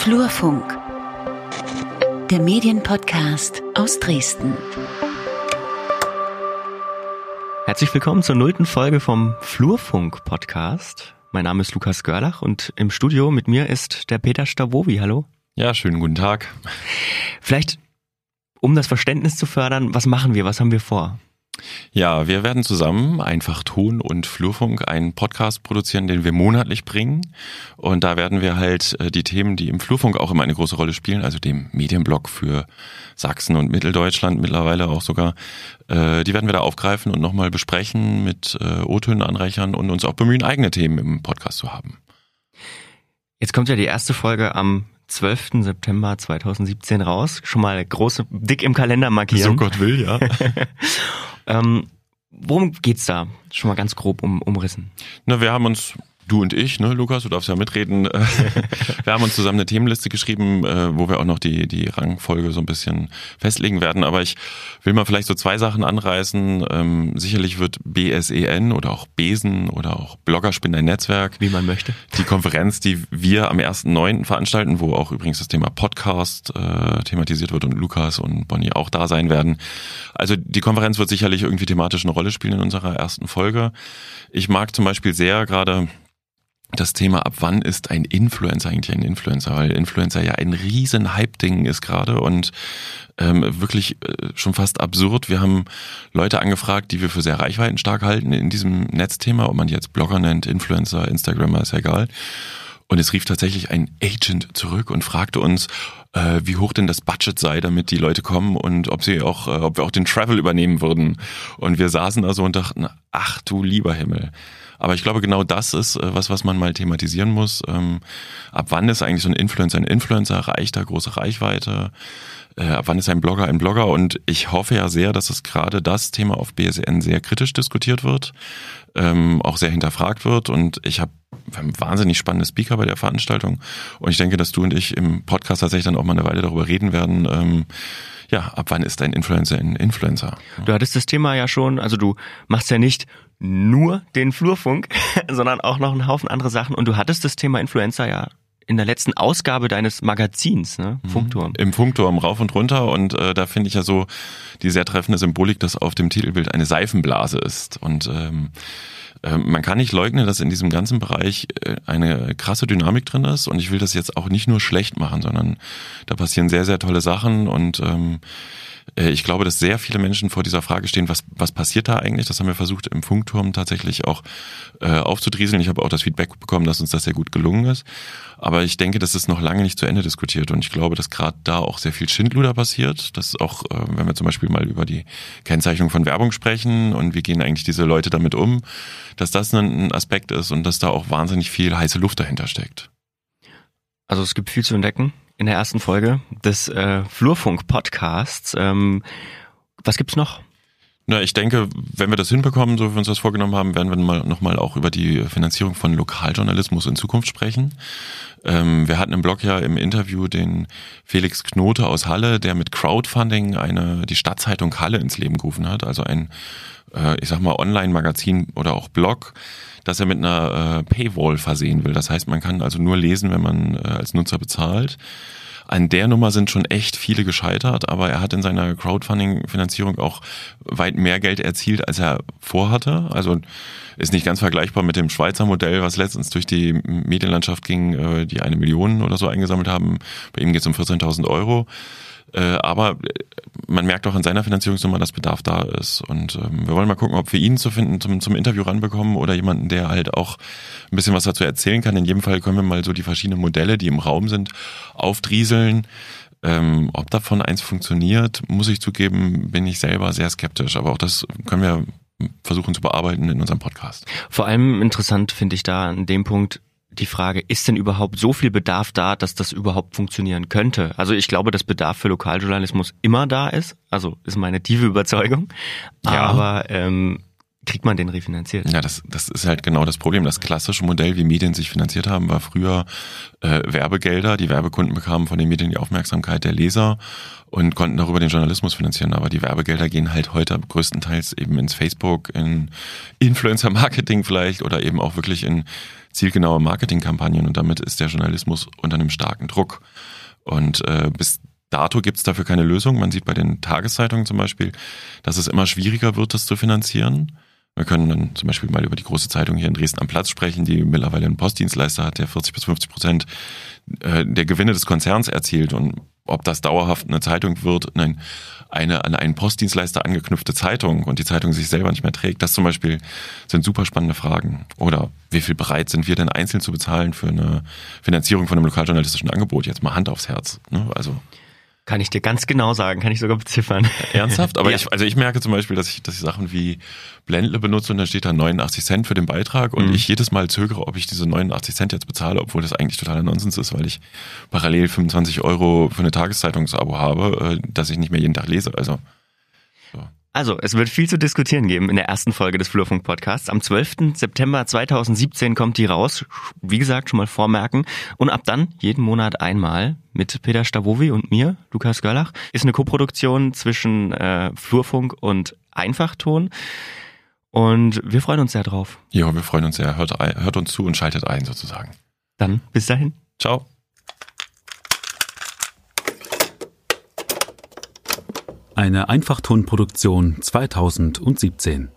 Flurfunk, der Medienpodcast aus Dresden. Herzlich willkommen zur nullten Folge vom Flurfunk-Podcast. Mein Name ist Lukas Görlach und im Studio mit mir ist der Peter Stavovi. Hallo. Ja, schönen guten Tag. Vielleicht, um das Verständnis zu fördern, was machen wir, was haben wir vor? Ja, wir werden zusammen einfach Ton und Flurfunk einen Podcast produzieren, den wir monatlich bringen. Und da werden wir halt äh, die Themen, die im Flurfunk auch immer eine große Rolle spielen, also dem Medienblock für Sachsen und Mitteldeutschland mittlerweile auch sogar, äh, die werden wir da aufgreifen und nochmal besprechen, mit äh, O-Tönen anreichern und uns auch bemühen, eigene Themen im Podcast zu haben. Jetzt kommt ja die erste Folge am 12. September 2017 raus. Schon mal groß, dick im Kalender markieren. So Gott will, ja. ähm, worum geht's da? Schon mal ganz grob um, umrissen. Na, wir haben uns du und ich, ne, Lukas, du darfst ja mitreden. wir haben uns zusammen eine Themenliste geschrieben, äh, wo wir auch noch die, die Rangfolge so ein bisschen festlegen werden. Aber ich will mal vielleicht so zwei Sachen anreißen. Ähm, sicherlich wird BSEN oder auch Besen oder auch Bloggerspin ein Netzwerk. Wie man möchte. Die Konferenz, die wir am 1.9. veranstalten, wo auch übrigens das Thema Podcast äh, thematisiert wird und Lukas und Bonnie auch da sein werden. Also die Konferenz wird sicherlich irgendwie thematisch eine Rolle spielen in unserer ersten Folge. Ich mag zum Beispiel sehr gerade das Thema, ab wann ist ein Influencer eigentlich ein Influencer? Weil Influencer ja ein riesen Hype-Ding ist gerade und ähm, wirklich äh, schon fast absurd. Wir haben Leute angefragt, die wir für sehr reichweitenstark halten in diesem Netzthema, ob man jetzt Blogger nennt, Influencer, Instagrammer, ist ja egal. Und es rief tatsächlich ein Agent zurück und fragte uns, äh, wie hoch denn das Budget sei, damit die Leute kommen und ob sie auch, äh, ob wir auch den Travel übernehmen würden. Und wir saßen da so und dachten, ach du lieber Himmel. Aber ich glaube, genau das ist äh, was, was man mal thematisieren muss. Ähm, ab wann ist eigentlich so ein Influencer ein Influencer? Erreicht er große Reichweite? Äh, ab wann ist ein Blogger ein Blogger? Und ich hoffe ja sehr, dass es gerade das Thema auf BSN sehr kritisch diskutiert wird, ähm, auch sehr hinterfragt wird. Und ich habe wahnsinnig spannende Speaker bei der Veranstaltung. Und ich denke, dass du und ich im Podcast tatsächlich dann auch mal eine Weile darüber reden werden. Ähm, ja, ab wann ist ein Influencer ein Influencer? Du hattest das Thema ja schon, also du machst ja nicht nur den Flurfunk, sondern auch noch einen Haufen andere Sachen. Und du hattest das Thema Influencer ja in der letzten Ausgabe deines Magazins, ne? Mhm. Funkturm. Im Funkturm rauf und runter und äh, da finde ich ja so die sehr treffende Symbolik, dass auf dem Titelbild eine Seifenblase ist und ähm, äh, man kann nicht leugnen, dass in diesem ganzen Bereich äh, eine krasse Dynamik drin ist und ich will das jetzt auch nicht nur schlecht machen, sondern da passieren sehr, sehr tolle Sachen und ähm, äh, ich glaube, dass sehr viele Menschen vor dieser Frage stehen, was, was passiert da eigentlich? Das haben wir versucht im Funkturm tatsächlich auch äh, aufzudrieseln. Ich habe auch das Feedback bekommen, dass uns das sehr gut gelungen ist. Aber ich denke, das ist noch lange nicht zu Ende diskutiert. Und ich glaube, dass gerade da auch sehr viel Schindluder passiert. Das ist auch, äh, wenn wir zum Beispiel mal über die Kennzeichnung von Werbung sprechen und wie gehen eigentlich diese Leute damit um, dass das ein Aspekt ist und dass da auch wahnsinnig viel heiße Luft dahinter steckt. Also es gibt viel zu entdecken in der ersten Folge des äh, Flurfunk-Podcasts. Ähm, was gibt's noch? Na, ich denke, wenn wir das hinbekommen, so wie wir uns das vorgenommen haben, werden wir mal, nochmal auch über die Finanzierung von Lokaljournalismus in Zukunft sprechen. Ähm, wir hatten im Blog ja im Interview den Felix Knote aus Halle, der mit Crowdfunding eine, die Stadtzeitung Halle ins Leben gerufen hat, also ein, äh, ich sag mal, Online-Magazin oder auch Blog, das er mit einer äh, Paywall versehen will. Das heißt, man kann also nur lesen, wenn man äh, als Nutzer bezahlt. An der Nummer sind schon echt viele gescheitert, aber er hat in seiner Crowdfunding-Finanzierung auch weit mehr Geld erzielt, als er vorhatte. Also ist nicht ganz vergleichbar mit dem Schweizer Modell, was letztens durch die Medienlandschaft ging, äh, die eine Million oder so eingesammelt haben. Bei ihm geht es um 14.000 Euro. Äh, aber man merkt auch an seiner Finanzierungsnummer, dass Bedarf da ist. Und ähm, wir wollen mal gucken, ob wir ihn zu finden zum, zum Interview ranbekommen oder jemanden, der halt auch ein bisschen was dazu erzählen kann. In jedem Fall können wir mal so die verschiedenen Modelle, die im Raum sind, aufdrieseln. Ähm, ob davon eins funktioniert, muss ich zugeben, bin ich selber sehr skeptisch. Aber auch das können wir versuchen zu bearbeiten in unserem Podcast. Vor allem interessant finde ich da an dem Punkt, die Frage, ist denn überhaupt so viel Bedarf da, dass das überhaupt funktionieren könnte? Also ich glaube, dass Bedarf für Lokaljournalismus immer da ist. Also ist meine tiefe Überzeugung. Ja. Aber ähm, kriegt man den refinanziert? Ja, das, das ist halt genau das Problem. Das klassische Modell, wie Medien sich finanziert haben, war früher äh, Werbegelder. Die Werbekunden bekamen von den Medien die Aufmerksamkeit der Leser und konnten darüber den Journalismus finanzieren. Aber die Werbegelder gehen halt heute größtenteils eben ins Facebook, in Influencer-Marketing vielleicht oder eben auch wirklich in zielgenaue Marketingkampagnen. Und damit ist der Journalismus unter einem starken Druck. Und äh, bis dato gibt es dafür keine Lösung. Man sieht bei den Tageszeitungen zum Beispiel, dass es immer schwieriger wird, das zu finanzieren. Wir können dann zum Beispiel mal über die große Zeitung hier in Dresden am Platz sprechen, die mittlerweile einen Postdienstleister hat, der 40 bis 50 Prozent äh, der Gewinne des Konzerns erzielt. Und ob das dauerhaft eine Zeitung wird, nein, eine an einen Postdienstleister angeknüpfte Zeitung und die Zeitung sich selber nicht mehr trägt, das zum Beispiel sind super spannende Fragen. Oder wie viel bereit sind wir denn einzeln zu bezahlen für eine Finanzierung von einem lokaljournalistischen Angebot? Jetzt mal Hand aufs Herz. Ne? Also kann ich dir ganz genau sagen, kann ich sogar beziffern. Ernsthaft? Aber ja. ich, also ich merke zum Beispiel, dass ich, dass ich Sachen wie Blendle benutze und da steht da 89 Cent für den Beitrag und mhm. ich jedes Mal zögere, ob ich diese 89 Cent jetzt bezahle, obwohl das eigentlich totaler Nonsens ist, weil ich parallel 25 Euro für eine Tageszeitungsabo habe, äh, das ich nicht mehr jeden Tag lese. Also also, es wird viel zu diskutieren geben in der ersten Folge des Flurfunk Podcasts. Am 12. September 2017 kommt die raus. Wie gesagt, schon mal vormerken. Und ab dann jeden Monat einmal mit Peter Stavovi und mir, Lukas Görlach. Ist eine Koproduktion zwischen äh, Flurfunk und Einfachton. Und wir freuen uns sehr drauf. Ja, wir freuen uns sehr. Hört, hört uns zu und schaltet ein sozusagen. Dann bis dahin. Ciao. Eine Einfachtonproduktion 2017.